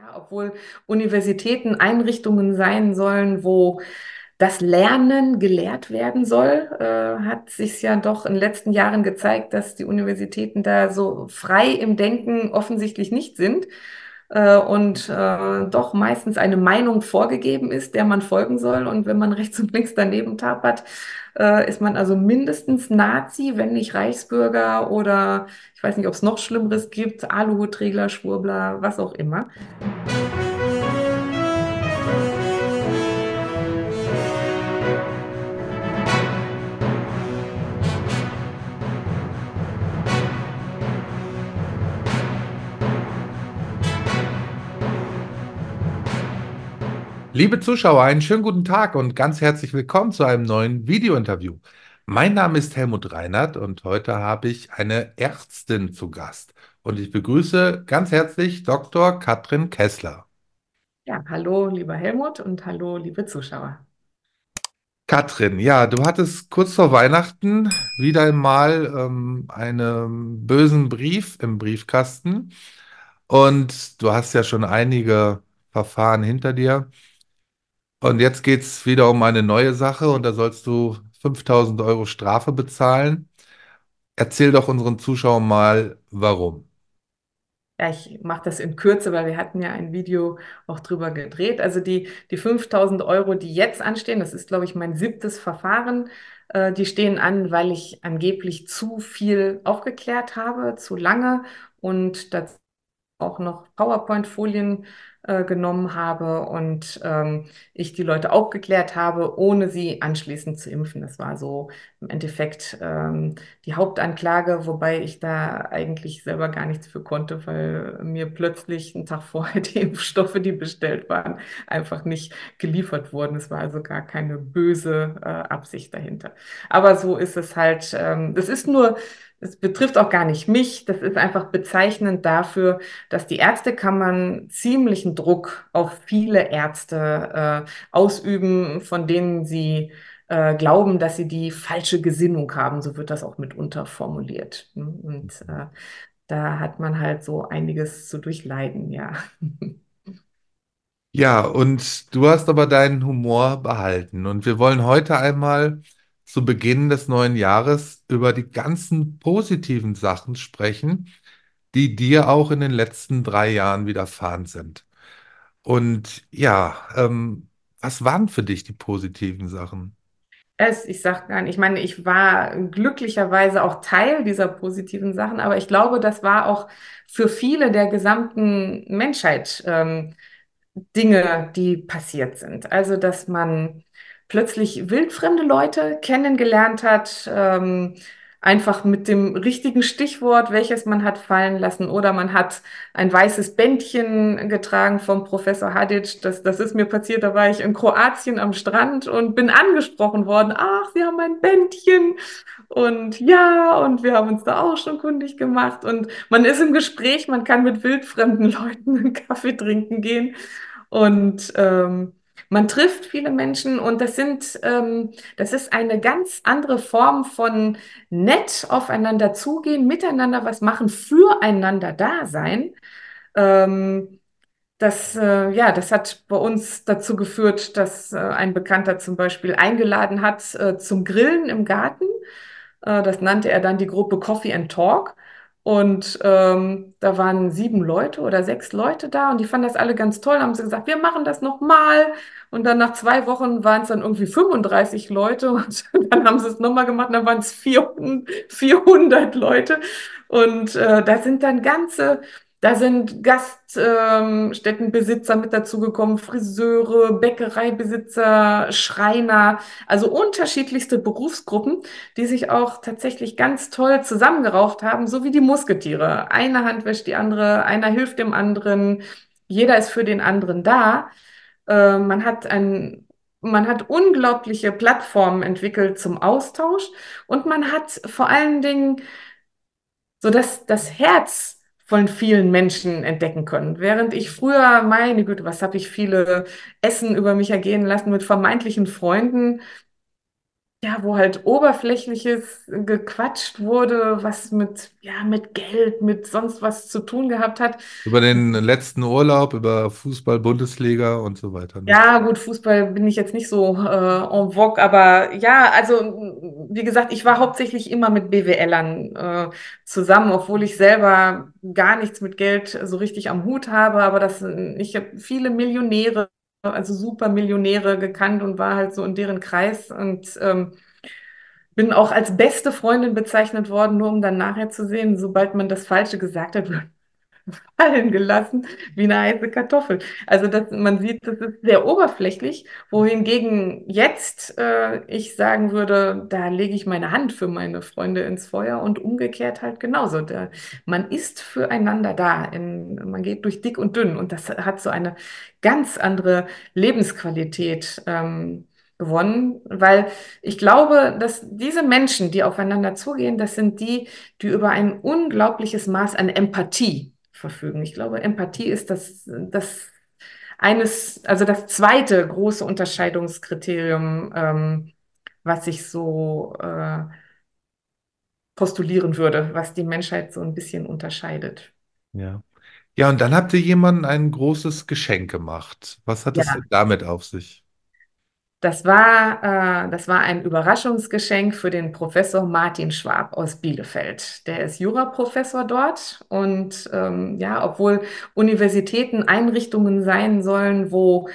Ja, obwohl Universitäten Einrichtungen sein sollen, wo das Lernen gelehrt werden soll, äh, hat sich ja doch in den letzten Jahren gezeigt, dass die Universitäten da so frei im Denken offensichtlich nicht sind äh, und äh, doch meistens eine Meinung vorgegeben ist, der man folgen soll. Und wenn man rechts und links daneben tapert, äh, ist man also mindestens Nazi, wenn nicht Reichsbürger oder ich weiß nicht, ob es noch Schlimmeres gibt, Aluhutträger, Schwurbler, was auch immer. Liebe Zuschauer, einen schönen guten Tag und ganz herzlich willkommen zu einem neuen Videointerview. Mein Name ist Helmut Reinhardt und heute habe ich eine Ärztin zu Gast. Und ich begrüße ganz herzlich Dr. Katrin Kessler. Ja, hallo, lieber Helmut und hallo, liebe Zuschauer. Katrin, ja, du hattest kurz vor Weihnachten wieder einmal ähm, einen bösen Brief im Briefkasten und du hast ja schon einige Verfahren hinter dir. Und jetzt geht es wieder um eine neue Sache und da sollst du 5000 Euro Strafe bezahlen. Erzähl doch unseren Zuschauern mal, warum. Ja, ich mache das in Kürze, weil wir hatten ja ein Video auch drüber gedreht. Also die, die 5000 Euro, die jetzt anstehen, das ist, glaube ich, mein siebtes Verfahren, äh, die stehen an, weil ich angeblich zu viel aufgeklärt habe, zu lange und dazu auch noch PowerPoint-Folien äh, genommen habe und ähm, ich die Leute aufgeklärt habe, ohne sie anschließend zu impfen. Das war so im Endeffekt ähm, die Hauptanklage, wobei ich da eigentlich selber gar nichts für konnte, weil mir plötzlich einen Tag vorher die Impfstoffe, die bestellt waren, einfach nicht geliefert wurden. Es war also gar keine böse äh, Absicht dahinter. Aber so ist es halt. Ähm, das ist nur es betrifft auch gar nicht mich. Das ist einfach bezeichnend dafür, dass die Ärztekammern ziemlichen Druck auf viele Ärzte äh, ausüben, von denen sie äh, glauben, dass sie die falsche Gesinnung haben. So wird das auch mitunter formuliert. Und äh, da hat man halt so einiges zu durchleiden, ja. Ja, und du hast aber deinen Humor behalten. Und wir wollen heute einmal zu Beginn des neuen Jahres über die ganzen positiven Sachen sprechen, die dir auch in den letzten drei Jahren widerfahren sind. Und ja, ähm, was waren für dich die positiven Sachen? Es, ich sag gar nicht, ich meine, ich war glücklicherweise auch Teil dieser positiven Sachen, aber ich glaube, das war auch für viele der gesamten Menschheit ähm, Dinge, die passiert sind. Also, dass man plötzlich wildfremde Leute kennengelernt hat, ähm, einfach mit dem richtigen Stichwort, welches man hat fallen lassen. Oder man hat ein weißes Bändchen getragen vom Professor Hadic. Das, das ist mir passiert, da war ich in Kroatien am Strand und bin angesprochen worden. Ach, Sie haben ein Bändchen. Und ja, und wir haben uns da auch schon kundig gemacht. Und man ist im Gespräch, man kann mit wildfremden Leuten einen Kaffee trinken gehen. Und ähm, man trifft viele Menschen und das sind, ähm, das ist eine ganz andere Form von nett aufeinander zugehen, miteinander was machen, füreinander da sein. Ähm, das, äh, ja, das hat bei uns dazu geführt, dass äh, ein Bekannter zum Beispiel eingeladen hat äh, zum Grillen im Garten. Äh, das nannte er dann die Gruppe Coffee and Talk. Und ähm, da waren sieben Leute oder sechs Leute da und die fanden das alle ganz toll, haben sie gesagt, wir machen das nochmal. Und dann nach zwei Wochen waren es dann irgendwie 35 Leute und dann haben sie es nochmal gemacht, dann waren es 400, 400 Leute. Und äh, da sind dann ganze da sind Gaststättenbesitzer ähm, mit dazugekommen, Friseure, Bäckereibesitzer, Schreiner, also unterschiedlichste Berufsgruppen, die sich auch tatsächlich ganz toll zusammengerauft haben, so wie die Musketiere. Eine Hand wäscht die andere, einer hilft dem anderen, jeder ist für den anderen da. Äh, man hat ein man hat unglaubliche Plattformen entwickelt zum Austausch und man hat vor allen Dingen so das, das Herz von vielen Menschen entdecken können. Während ich früher, meine Güte, was habe ich viele Essen über mich ergehen lassen mit vermeintlichen Freunden, ja, wo halt Oberflächliches gequatscht wurde, was mit, ja, mit Geld, mit sonst was zu tun gehabt hat. Über den letzten Urlaub, über Fußball, Bundesliga und so weiter, ne? Ja, gut, Fußball bin ich jetzt nicht so äh, en vogue, aber ja, also wie gesagt, ich war hauptsächlich immer mit BWLern äh, zusammen, obwohl ich selber gar nichts mit Geld so richtig am Hut habe, aber das, ich habe viele Millionäre, also Supermillionäre gekannt und war halt so in deren Kreis und ähm, bin auch als beste Freundin bezeichnet worden, nur um dann nachher zu sehen, sobald man das Falsche gesagt hat, fallen gelassen wie eine heiße Kartoffel. Also das, man sieht, das ist sehr oberflächlich, wohingegen jetzt äh, ich sagen würde, da lege ich meine Hand für meine Freunde ins Feuer und umgekehrt halt genauso. Der, man ist füreinander da, in, man geht durch dick und dünn und das hat so eine ganz andere Lebensqualität. Ähm, gewonnen, weil ich glaube, dass diese Menschen, die aufeinander zugehen, das sind die, die über ein unglaubliches Maß an Empathie verfügen. Ich glaube, Empathie ist das, das eines, also das zweite große Unterscheidungskriterium, ähm, was ich so äh, postulieren würde, was die Menschheit so ein bisschen unterscheidet. Ja. Ja, und dann habt ihr jemandem ein großes Geschenk gemacht. Was hat es Ja, damit auf sich? Das war, äh, das war ein Überraschungsgeschenk für den Professor Martin Schwab aus Bielefeld. Der ist Juraprofessor dort und ähm, ja, obwohl Universitäten Einrichtungen sein sollen, wo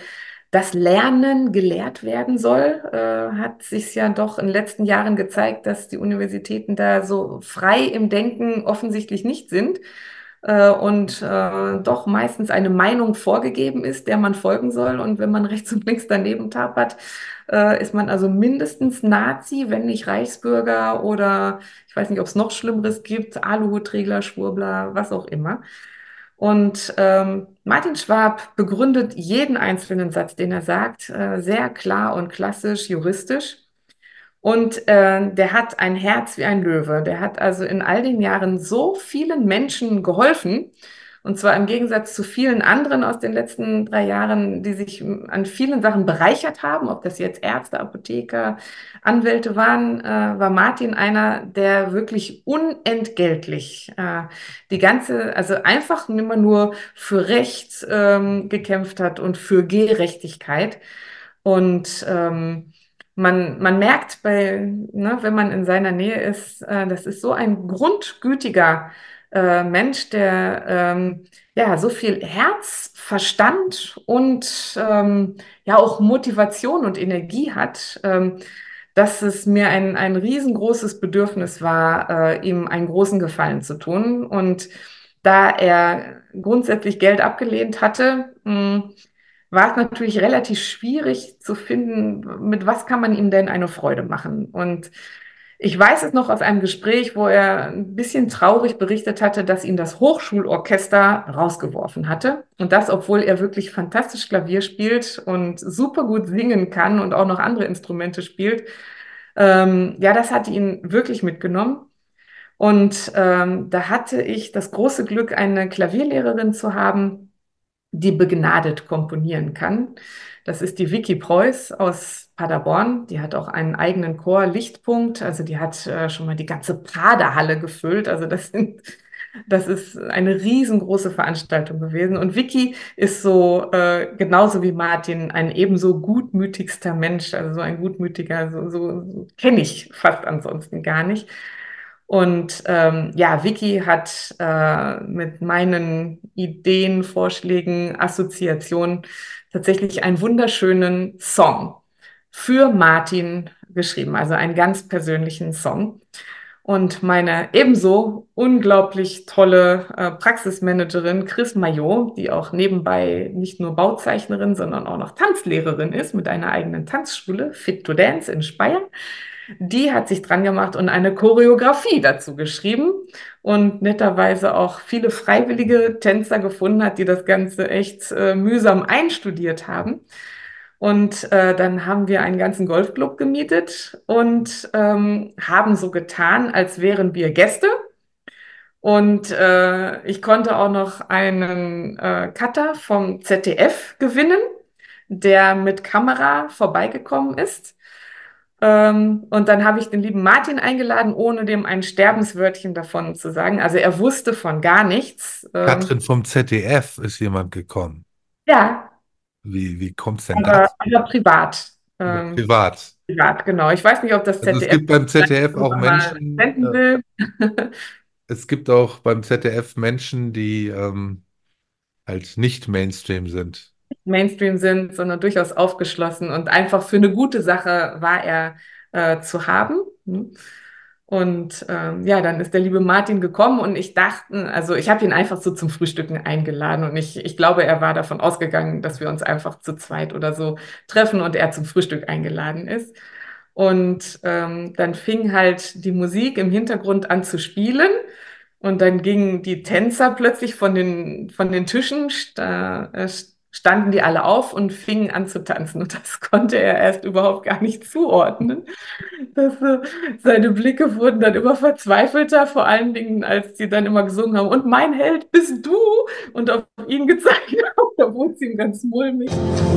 das Lernen gelehrt werden soll, äh, hat sich ja doch in den letzten Jahren gezeigt, dass die Universitäten da so frei im Denken offensichtlich nicht sind äh, und äh, doch meistens eine Meinung vorgegeben ist, der man folgen soll. Und wenn man rechts und links daneben tapert, äh, ist man also mindestens Nazi, wenn nicht Reichsbürger oder ich weiß nicht, ob es noch Schlimmeres gibt, Aluhutträger, Schwurbler, was auch immer. Und ähm, Martin Schwab begründet jeden einzelnen Satz, den er sagt, äh, sehr klar und klassisch juristisch. Und äh, der hat ein Herz wie ein Löwe. Der hat also in all den Jahren so vielen Menschen geholfen. Und zwar im Gegensatz zu vielen anderen aus den letzten drei Jahren, die sich an vielen Sachen bereichert haben, ob das jetzt Ärzte, Apotheker, Anwälte waren, äh, war Martin einer, der wirklich unentgeltlich äh, die ganze, also einfach immer nur für Recht ähm, gekämpft hat und für Gerechtigkeit. Und ähm, man, man merkt bei, ne, wenn man in seiner Nähe ist, äh, das ist so ein grundgütiger äh, Mensch, der ähm, ja so viel Herz, Verstand und ähm, ja auch Motivation und Energie hat, ähm, dass es mir ein, ein riesengroßes Bedürfnis war, äh, ihm einen großen Gefallen zu tun. Und da er grundsätzlich Geld abgelehnt hatte, mh, war es natürlich relativ schwierig zu finden, mit was kann man ihm denn eine Freude machen. Und ich weiß es noch aus einem Gespräch, wo er ein bisschen traurig berichtet hatte, dass ihn das Hochschulorchester rausgeworfen hatte. Und das, obwohl er wirklich fantastisch Klavier spielt und super gut singen kann und auch noch andere Instrumente spielt. Ähm, ja, das hat ihn wirklich mitgenommen. Und ähm, da hatte ich das große Glück, eine Klavierlehrerin zu haben, die begnadet komponieren kann. Das ist die Vicky Preuß aus Paderborn. Die hat auch einen eigenen Chor, Lichtpunkt. Also die hat äh, schon mal die ganze Praderhalle gefüllt. Also das sind, das ist eine riesengroße Veranstaltung gewesen. Und Vicky ist so, äh, genauso wie Martin, ein ebenso gutmütigster Mensch. Also so ein gutmütiger, so, so, so kenne ich fast ansonsten gar nicht. Und ähm, ja, Vicky hat äh, mit meinen Ideen, Vorschlägen, Assoziationen tatsächlich einen wunderschönen Song für Martin geschrieben, also einen ganz persönlichen Song. Und meine ebenso unglaublich tolle äh, Praxismanagerin Chris Maillot, die auch nebenbei nicht nur Bauzeichnerin, sondern auch noch Tanzlehrerin ist mit einer eigenen Tanzschule, Fit to Dance in Speyer, die hat sich dran gemacht und eine Choreografie dazu geschrieben und netterweise auch viele freiwillige Tänzer gefunden hat, die das Ganze echt äh, mühsam einstudiert haben. Und äh, dann haben wir einen ganzen Golfclub gemietet und ähm, haben so getan, als wären wir Gäste. Und äh, ich konnte auch noch einen äh, Cutter vom ZDF gewinnen, der mit Kamera vorbeigekommen ist. Ähm, und dann habe ich den lieben Martin eingeladen, ohne dem ein Sterbenswörtchen davon zu sagen. Also er wusste von gar nichts. Ähm, Katrin vom ZDF ist jemand gekommen. ja, Wie, wie kommt es denn aber, dazu? aber privat. Ähm, privat. privat, genau. Ich weiß nicht, ob das Also es ZDF gibt beim ZDF auch Menschen, äh, es gibt auch beim ZDF Menschen, die ähm, halt nicht Mainstream sind. Mainstream sind, sondern durchaus aufgeschlossen und einfach für eine gute Sache war er äh, zu haben. Und ähm, ja, dann ist der liebe Martin gekommen und ich dachte, also ich habe ihn einfach so zum Frühstücken eingeladen und ich, ich glaube, er war davon ausgegangen, dass wir uns einfach zu zweit oder so treffen und er zum Frühstück eingeladen ist. Und ähm, dann fing halt die Musik im Hintergrund an zu spielen. Und dann gingen die Tänzer plötzlich von den, von den Tischen, sta äh, standen die alle auf und fingen an zu tanzen. Und das konnte er erst überhaupt gar nicht zuordnen. Das, äh, seine Blicke wurden dann immer verzweifelter, vor allen Dingen, als die dann immer gesungen haben. Und mein Held bist du! Und auf ihn gezeigt haben, da wurde es ihm ganz mulmig.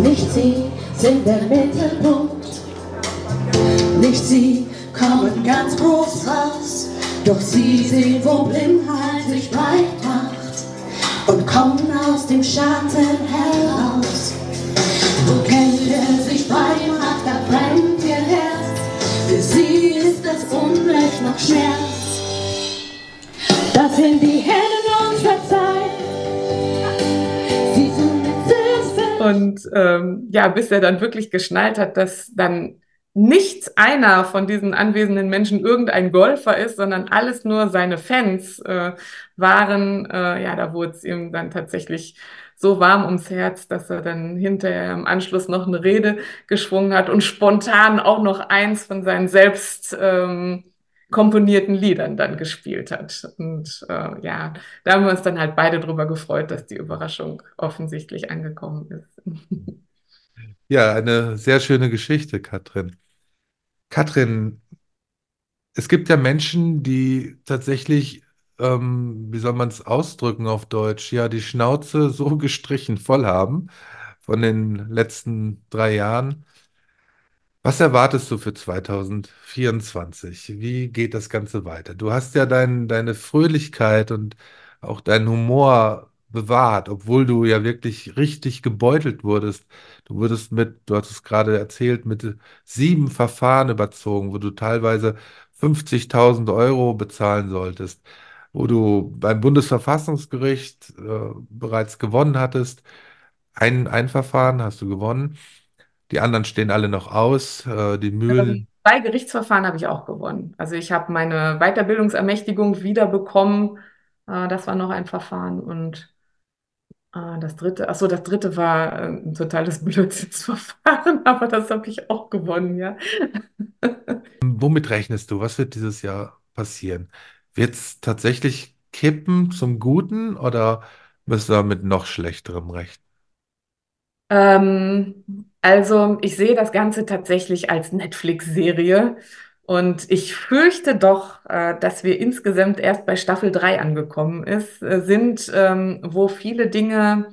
Nicht sie sind der Mittelpunkt, nicht sie kommen ganz groß raus, doch sie sehen, wo Blindheit sich breit und kommen aus dem Schatten heraus. Wo Kälte sich breit macht, da brennt ihr Herz, für sie ist das Unrecht noch Schmerz. Das sind die Helden unserer Zeit, sie Hilfe. Und ähm, ja, bis er dann wirklich geschnallt hat, dass dann nicht einer von diesen anwesenden Menschen irgendein Golfer ist, sondern alles nur seine Fans äh, waren, äh, ja, da wurde es ihm dann tatsächlich so warm ums Herz, dass er dann hinterher im Anschluss noch eine Rede geschwungen hat und spontan auch noch eins von seinen selbst ähm, komponierten Liedern dann gespielt hat. Und äh, ja, da haben wir uns dann halt beide drüber gefreut, dass die Überraschung offensichtlich angekommen ist. Ja, eine sehr schöne Geschichte, Katrin. Katrin, es gibt ja Menschen, die tatsächlich, ähm, wie soll man es ausdrücken auf Deutsch, ja, die Schnauze so gestrichen voll haben von den letzten drei Jahren. Was erwartest du für 2024? Wie geht das Ganze weiter? Du hast ja dein, deine Fröhlichkeit und auch deinen Humor bewahrt, obwohl du ja wirklich richtig gebeutelt wurdest. Du wurdest mit, du hast es gerade erzählt, mit sieben Verfahren überzogen, wo du teilweise 50.000 Euro bezahlen solltest, wo du beim Bundesverfassungsgericht äh, bereits gewonnen hattest. Ein, ein Verfahren hast du gewonnen. Die anderen stehen alle noch aus. Äh, die Mühlen. Zwei Gerichtsverfahren habe ich auch gewonnen. Also ich habe meine Weiterbildungsermächtigung wiederbekommen. Äh, das war noch ein Verfahren. Und äh, das dritte, ach so, das dritte war äh, ein totales Blödsinnsverfahren, aber das habe ich auch gewonnen, ja. Womit rechnest du? Was wird dieses Jahr passieren? Wird es tatsächlich kippen zum Guten oder müssen wir mit noch schlechterem rechnen? Ähm, also ich sehe das Ganze tatsächlich als Netflix-Serie und ich fürchte doch, äh, dass wir insgesamt erst bei Staffel 3 angekommen ist, äh, sind, ähm, wo viele Dinge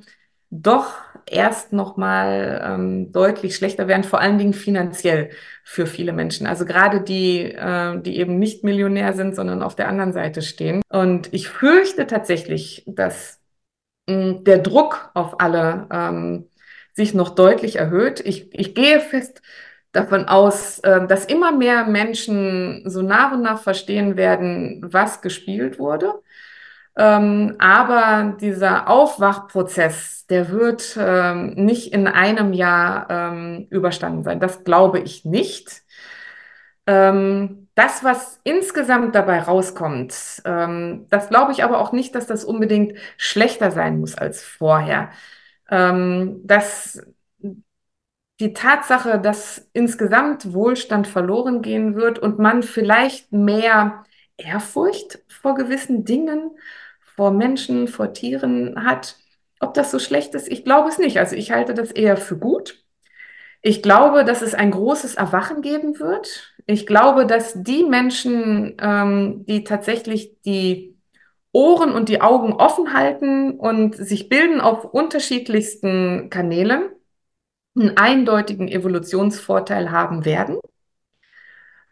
doch erst nochmal ähm, deutlich schlechter werden, vor allen Dingen finanziell für viele Menschen. Also gerade die, äh, die eben nicht Millionär sind, sondern auf der anderen Seite stehen. Und ich fürchte tatsächlich, dass mh, der Druck auf alle ähm, sich noch deutlich erhöht. Ich, ich gehe fest davon aus, äh, dass immer mehr Menschen so nach und nach verstehen werden, was gespielt wurde. Ähm, aber dieser Aufwachprozess, der wird ähm, nicht in einem Jahr ähm, überstanden sein. Das glaube ich nicht. Ähm, das, was insgesamt dabei rauskommt, ähm, das glaube ich aber auch nicht, dass das unbedingt schlechter sein muss als vorher. Ähm, dass die Tatsache, dass insgesamt Wohlstand verloren gehen wird und man vielleicht mehr Ehrfurcht vor gewissen Dingen, vor Menschen, vor Tieren hat, ob das so schlecht ist, ich glaube es nicht. Also ich halte das eher für gut. Ich glaube, dass es ein großes Erwachen geben wird. Ich glaube, dass die Menschen, ähm, die tatsächlich die Ohren und die Augen offen halten und sich bilden auf unterschiedlichsten Kanälen, einen eindeutigen Evolutionsvorteil haben werden.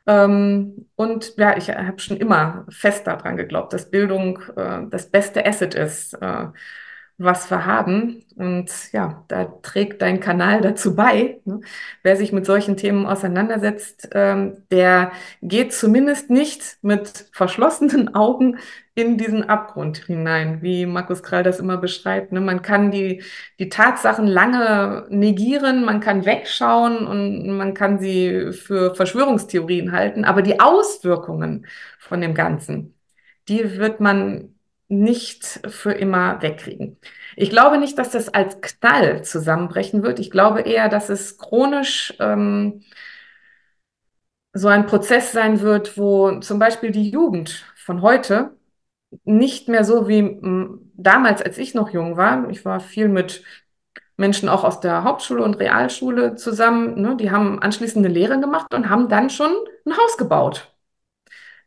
Ähm, und ja, ich habe schon immer fest daran geglaubt, dass Bildung äh, das beste Asset ist, äh, was wir haben. Und ja, da trägt dein Kanal dazu bei. Ne? Wer sich mit solchen Themen auseinandersetzt, ähm, der geht zumindest nicht mit verschlossenen Augen in diesen Abgrund hinein, wie Markus Krall das immer beschreibt. Ne? Man kann die, die Tatsachen lange negieren, man kann wegschauen und man kann sie für Verschwörungstheorien halten, aber die Auswirkungen von dem Ganzen, die wird man nicht für immer wegkriegen. Ich glaube nicht, dass das als Knall zusammenbrechen wird. Ich glaube eher, dass es chronisch ähm, so ein Prozess sein wird, wo zum Beispiel die Jugend von heute nicht mehr so wie damals, als ich noch jung war. Ich war viel mit Menschen auch aus der Hauptschule und Realschule zusammen. Ne? Die haben anschließend eine Lehre gemacht und haben dann schon ein Haus gebaut.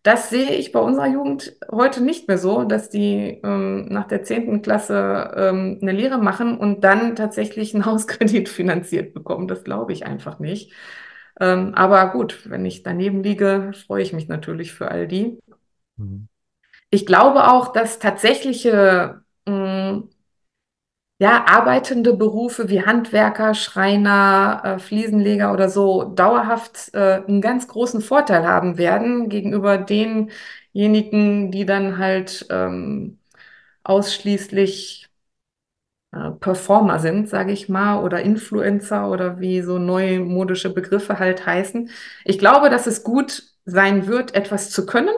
Das sehe ich bei unserer Jugend heute nicht mehr so, dass die ähm, nach der zehnten Klasse ähm, eine Lehre machen und dann tatsächlich einen Hauskredit finanziert bekommen. Das glaube ich einfach nicht. Ähm, aber gut, wenn ich daneben liege, freue ich mich natürlich für all die. Mhm. Ich glaube auch, dass tatsächliche mh, mm, ja, arbeitende Berufe wie Handwerker, Schreiner, äh, Fliesenleger oder so dauerhaft äh, einen ganz großen Vorteil haben werden gegenüber denjenigen, die dann halt ähm, ausschließlich äh, Performer sind, sage ich mal, oder Influencer oder wie so neumodische Begriffe halt heißen. Ich glaube, dass es gut sein wird, etwas zu können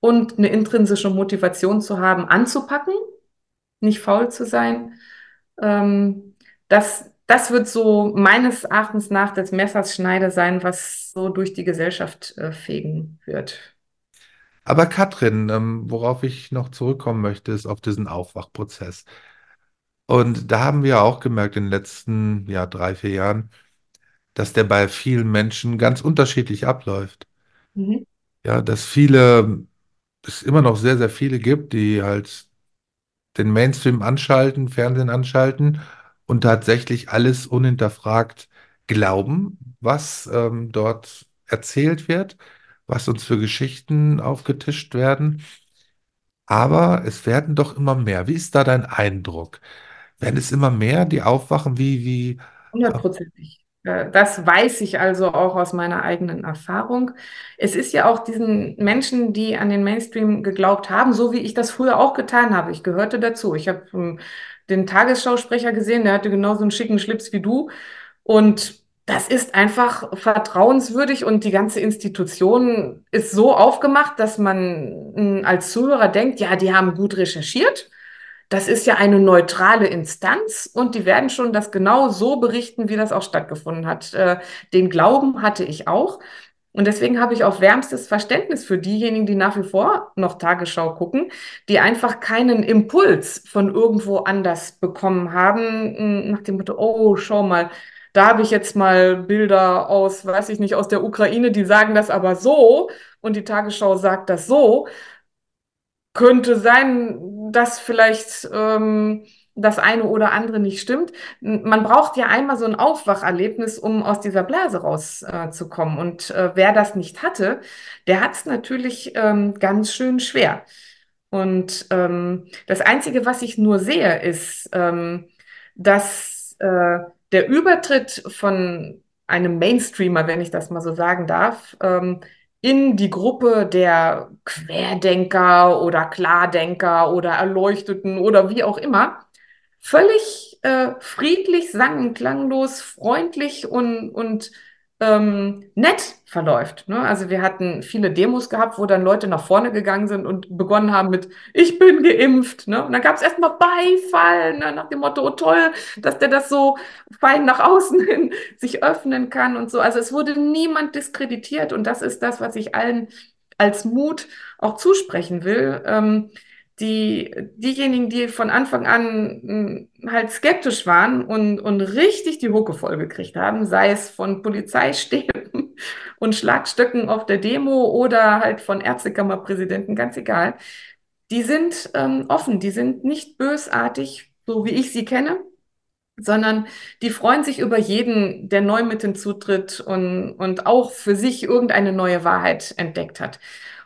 und eine intrinsische Motivation zu haben, anzupacken, nicht faul zu sein ähm, das, das wird so meines Erachtens nach das Messerschneide sein, was so durch die Gesellschaft äh, fegen wird. Aber Katrin, ähm, worauf ich noch zurückkommen möchte, ist auf diesen Aufwachprozess. Und da haben wir auch gemerkt in den letzten ja, drei, vier Jahren, dass der bei vielen Menschen ganz unterschiedlich abläuft. Mhm. Ja, dass viele, es immer noch sehr, sehr viele gibt, die halt den Mainstream anschalten, Fernsehen anschalten und tatsächlich alles unhinterfragt glauben, was ähm, dort erzählt wird, was uns für Geschichten aufgetischt werden. Aber es werden doch immer mehr. Wie ist da dein Eindruck? Werden es immer mehr, die aufwachen? Wie, wie? Hundertprozentig. Äh, das weiß ich also auch aus meiner eigenen Erfahrung. Es ist ja auch diesen Menschen, die an den Mainstream geglaubt haben, so wie ich das früher auch getan habe. Ich gehörte dazu. Ich habe ähm, den Tagesschausprecher gesehen, der hatte genauso einen schicken Schlips wie du. Und das ist einfach vertrauenswürdig und die ganze Institution ist so aufgemacht, dass man hm, als Zuhörer denkt, ja, die haben gut recherchiert das ist ja eine neutrale Instanz und die werden schon das genau so berichten, wie das auch stattgefunden hat. Äh, den Glauben hatte ich auch. Und deswegen habe ich auch wärmstes Verständnis für diejenigen, die nach wie vor noch Tagesschau gucken, die einfach keinen Impuls von irgendwo anders bekommen haben, nach dem Motto, oh, schau mal, da habe ich jetzt mal Bilder aus, weiß ich nicht, aus der Ukraine, die sagen das aber so und die Tagesschau sagt das so könnte sein, dass vielleicht ähm, das eine oder andere nicht stimmt. Man braucht ja einmal so ein Aufwacherlebnis, um aus dieser Blase rauszukommen. Äh, und äh, wer das nicht hatte, der hat es natürlich ähm, ganz schön schwer. Und ähm, das Einzige, was ich nur sehe, ist, ähm, dass äh, der Übertritt von einem Mainstreamer, wenn ich das mal so sagen darf, ähm, in die Gruppe der Querdenker oder Klardenker oder Erleuchteten oder wie auch immer, völlig äh, friedlich, sang- klanglos, freundlich und, und ähm, nett verläuft. Ne? Also wir hatten viele Demos gehabt, wo dann Leute nach vorne gegangen sind und begonnen haben mit Ich bin geimpft. Ne? Und dann gab es erstmal Beifall ne? nach dem Motto, oh toll, dass der das so fein nach außen hin sich öffnen kann und so. Also es wurde niemand diskreditiert und das ist das, was ich allen als Mut auch zusprechen will. Ähm, die, diejenigen, die von Anfang an hm, halt skeptisch waren und, und richtig die Hucke voll gekriegt haben, sei es von Polizeistäben und Schlagstöcken auf der Demo oder halt von Ärztekammerpräsidenten, ganz egal, die sind ähm, offen, die sind nicht bösartig, so wie ich sie kenne. sondern die freuen sich über jeden, der neu mit hinzutritt und, und auch für sich irgendeine neue Wahrheit entdeckt hat.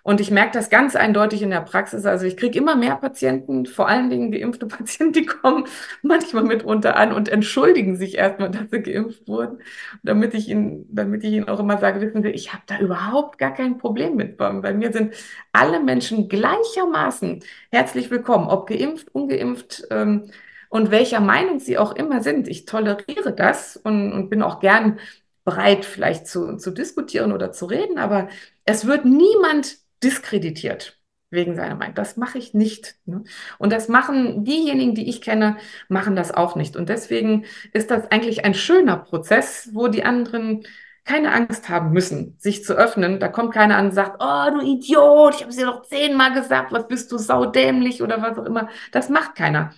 Und ich merke das ganz eindeutig in der Praxis. Also ich kriege immer mehr Patienten, vor allen Dingen geimpfte Patienten, die kommen manchmal mitunter an und entschuldigen sich erstmal, dass sie geimpft wurden, damit ich ihnen, damit ich ihnen auch immer sage, wissen Sie, ich habe da überhaupt gar kein Problem mit. Bei mir sind alle Menschen gleichermaßen herzlich willkommen, ob geimpft, ungeimpft. Ähm, und welcher Meinung sie auch immer sind. Ich toleriere das und, und bin auch gern bereit, vielleicht zu, zu diskutieren oder zu reden, aber es wird niemand diskreditiert wegen seiner Meinung. Das mache ich nicht. Ne? Und das machen diejenigen, die ich kenne, machen das auch nicht. Und deswegen ist das eigentlich ein schöner Prozess, wo die anderen keine Angst haben müssen, sich zu öffnen. Da kommt keiner an und sagt, oh, du Idiot, ich habe es dir doch zehnmal gesagt, was bist du saudämlich oder was auch immer. Das macht keiner.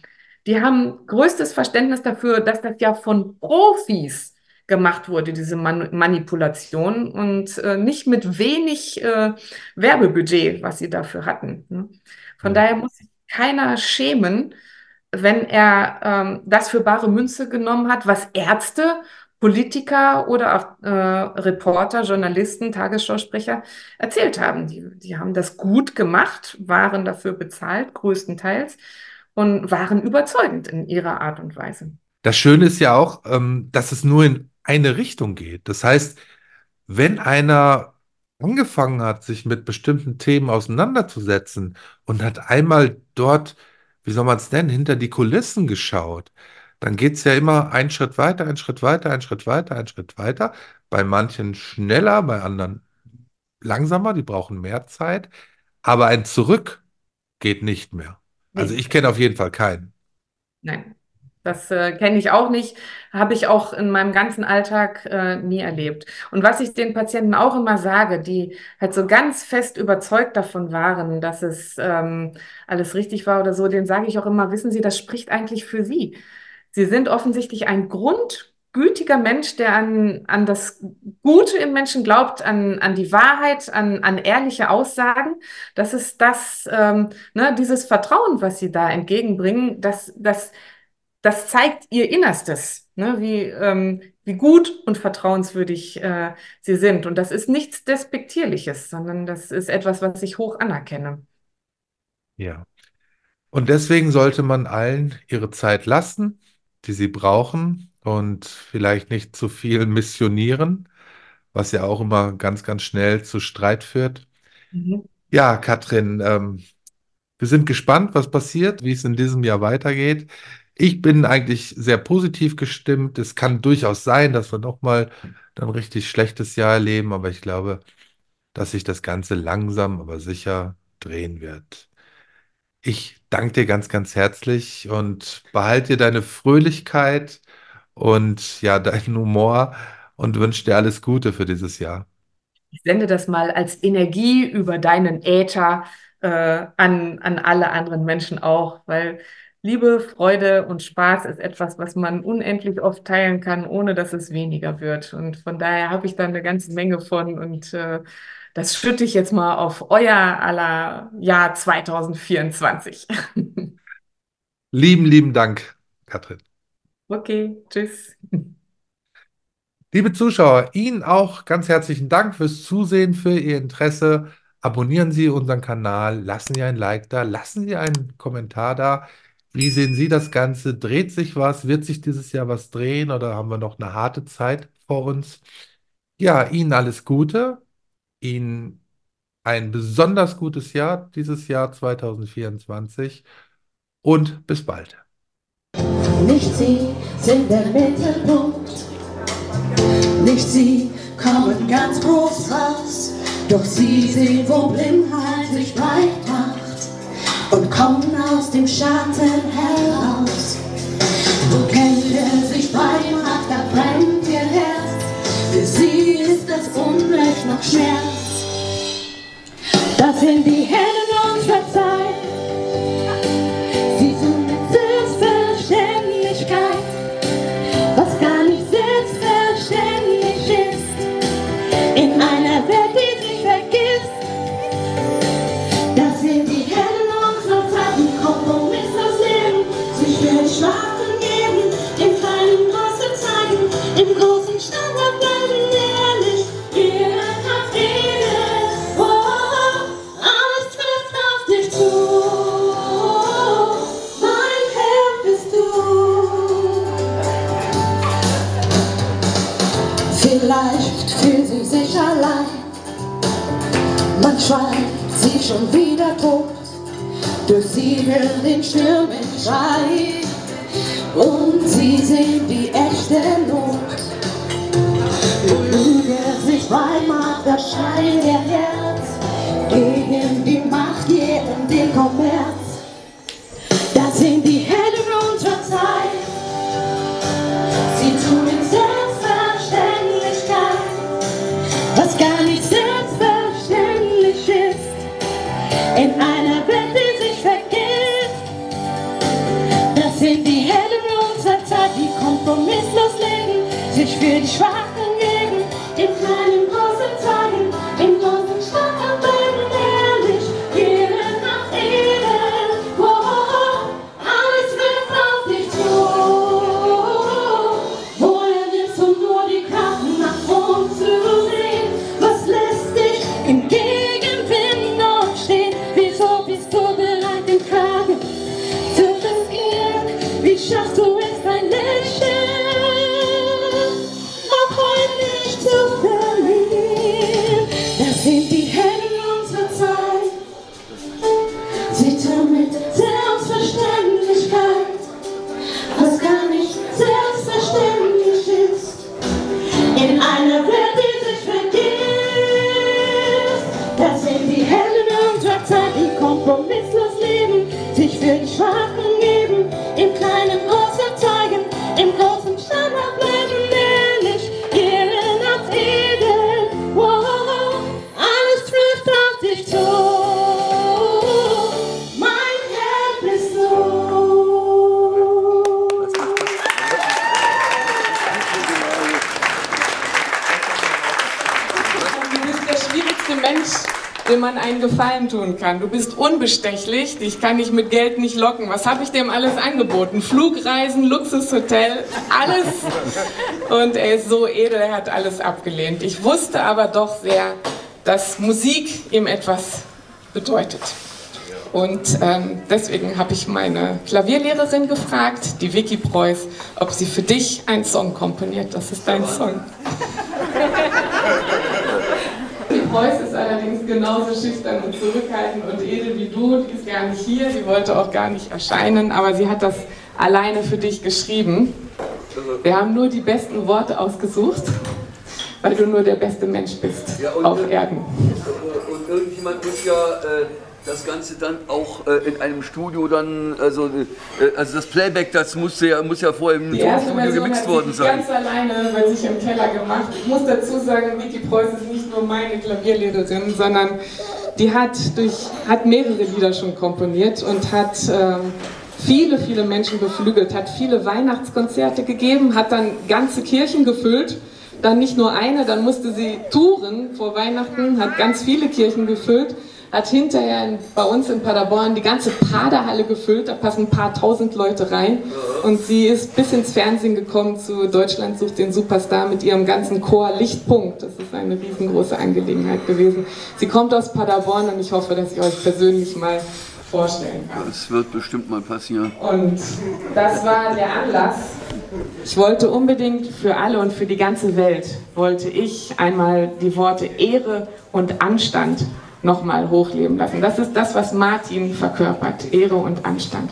Die haben größtes Verständnis dafür, dass das ja von Profis gemacht wurde, diese Man Manipulation und äh, nicht mit wenig äh, Werbebudget, was sie dafür hatten. Ne? Von mhm. daher muss sich keiner schämen, wenn er ähm, das für bare Münze genommen hat, was Ärzte, Politiker oder auch äh, Reporter, Journalisten, Tagesschausprecher erzählt haben. Die, die haben das gut gemacht, waren dafür bezahlt, größtenteils, und waren überzeugend in ihrer Art und Weise. Das Schöne ist ja auch, ähm, dass es nur in eine Richtung geht. Das heißt, wenn einer angefangen hat, sich mit bestimmten Themen auseinanderzusetzen und hat einmal dort, wie soll man es nennen, hinter die Kulissen geschaut, dann geht es ja immer einen Schritt weiter, einen Schritt weiter, einen Schritt weiter, einen Schritt weiter. Bei manchen schneller, bei anderen langsamer, die brauchen mehr Zeit. Aber ein Zurück geht nicht mehr. Also ich kenne auf jeden Fall keinen. Nein. Das äh, kenne ich auch nicht, habe ich auch in meinem ganzen Alltag äh, nie erlebt. Und was ich den Patienten auch immer sage, die halt so ganz fest überzeugt davon waren, dass es ähm, alles richtig war oder so, denen sage ich auch immer, wissen Sie, das spricht eigentlich für Sie. Sie sind offensichtlich ein grundgütiger Mensch, der an, an das Gute im Menschen glaubt, an, an die Wahrheit, an, an ehrliche Aussagen. Das ist das, ähm, ne, dieses Vertrauen, was Sie da entgegenbringen, dass das das zeigt ihr Innerstes, ne? wie, ähm, wie gut und vertrauenswürdig äh, sie sind. Und das ist nichts Despektierliches, sondern das ist etwas, was ich hoch anerkenne. Ja. Und deswegen sollte man allen ihre Zeit lassen, die sie brauchen und vielleicht nicht zu viel missionieren, was ja auch immer ganz, ganz schnell zu Streit führt. Mhm. Ja, Katrin, ähm, wir sind gespannt, was passiert, wie es in diesem Jahr weitergeht. Ich bin eigentlich sehr positiv gestimmt. Es kann durchaus sein, dass wir nochmal ein richtig schlechtes Jahr erleben, aber ich glaube, dass sich das Ganze langsam, aber sicher drehen wird. Ich danke dir ganz, ganz herzlich und behalte dir deine Fröhlichkeit und ja, deinen Humor und wünsche dir alles Gute für dieses Jahr. Ich sende das mal als Energie über deinen Äther äh, an, an alle anderen Menschen auch, weil Liebe, Freude und Spaß ist etwas, was man unendlich oft teilen kann, ohne dass es weniger wird. Und von daher habe ich da eine ganze Menge von und äh, das schütte ich jetzt mal auf euer aller Jahr 2024. lieben, lieben Dank, Katrin. Okay, tschüss. Liebe Zuschauer, Ihnen auch ganz herzlichen Dank fürs Zusehen, für Ihr Interesse. Abonnieren Sie unseren Kanal, lassen Sie ein Like da, lassen Sie einen Kommentar da. Wie sehen Sie das Ganze? Dreht sich was? Wird sich dieses Jahr was drehen oder haben wir noch eine harte Zeit vor uns? Ja, Ihnen alles Gute. Ihnen ein besonders gutes Jahr, dieses Jahr 2024 und bis bald. Nicht Sie sind der Mittelpunkt, nicht Sie kommen ganz groß raus, doch Sie sehen, wo Blindheit sich breit und kommen aus dem Schatten heraus. Wo Kälte sich macht, da brennt ihr Herz. Für sie ist das Unrecht noch Schmerz. Das sind die Hände schon wieder tot. Durch sie hören den Stürmen Schrei. Und sie sehen die echte Not. Lüge sich weit macht, das schreit ihr die kompromisslos leben, sich für die Schwachen Zeit, die kompromisslos leben, sich für die Schwachen man einen Gefallen tun kann. Du bist unbestechlich, dich kann ich mit Geld nicht locken. Was habe ich dem alles angeboten? Flugreisen, Luxushotel, alles. Und er ist so edel, er hat alles abgelehnt. Ich wusste aber doch sehr, dass Musik ihm etwas bedeutet. Und ähm, deswegen habe ich meine Klavierlehrerin gefragt, die Vicky Preuß, ob sie für dich einen Song komponiert. Das ist dein Song. Die Preuß ist allerdings genauso schüchtern und zurückhaltend und edel wie du. Die ist gar nicht hier, sie wollte auch gar nicht erscheinen, aber sie hat das alleine für dich geschrieben. Wir haben nur die besten Worte ausgesucht, weil du nur der beste Mensch bist Ja, auf Erden. Und irgendjemand muss ja äh, das Ganze dann auch äh, in einem Studio dann, also, äh, also das Playback, das muss ja, muss ja vorher im Tonstudio Version gemixt hat worden sein. ganz alleine bei sich im Keller gemacht. Ich muss dazu sagen, Vicky Preuß ist nicht nur meine Klavierlehrerin, sondern die hat, durch, hat mehrere Lieder schon komponiert und hat ähm, viele, viele Menschen beflügelt, hat viele Weihnachtskonzerte gegeben, hat dann ganze Kirchen gefüllt. Dann nicht nur eine, dann musste sie touren vor Weihnachten, hat ganz viele Kirchen gefüllt, hat hinterher in, bei uns in Paderborn die ganze Paderhalle gefüllt, da passen ein paar tausend Leute rein. Und sie ist bis ins Fernsehen gekommen zu Deutschland sucht den Superstar mit ihrem ganzen Chor Lichtpunkt. Das ist eine riesengroße Angelegenheit gewesen. Sie kommt aus Paderborn und ich hoffe, dass ich euch persönlich mal vorstellen kann. Das wird bestimmt mal passieren. Und das war der Anlass. Ich wollte unbedingt für alle und für die ganze Welt, wollte ich einmal die Worte Ehre und Anstand nochmal hochleben lassen. Das ist das, was Martin verkörpert, Ehre und Anstand.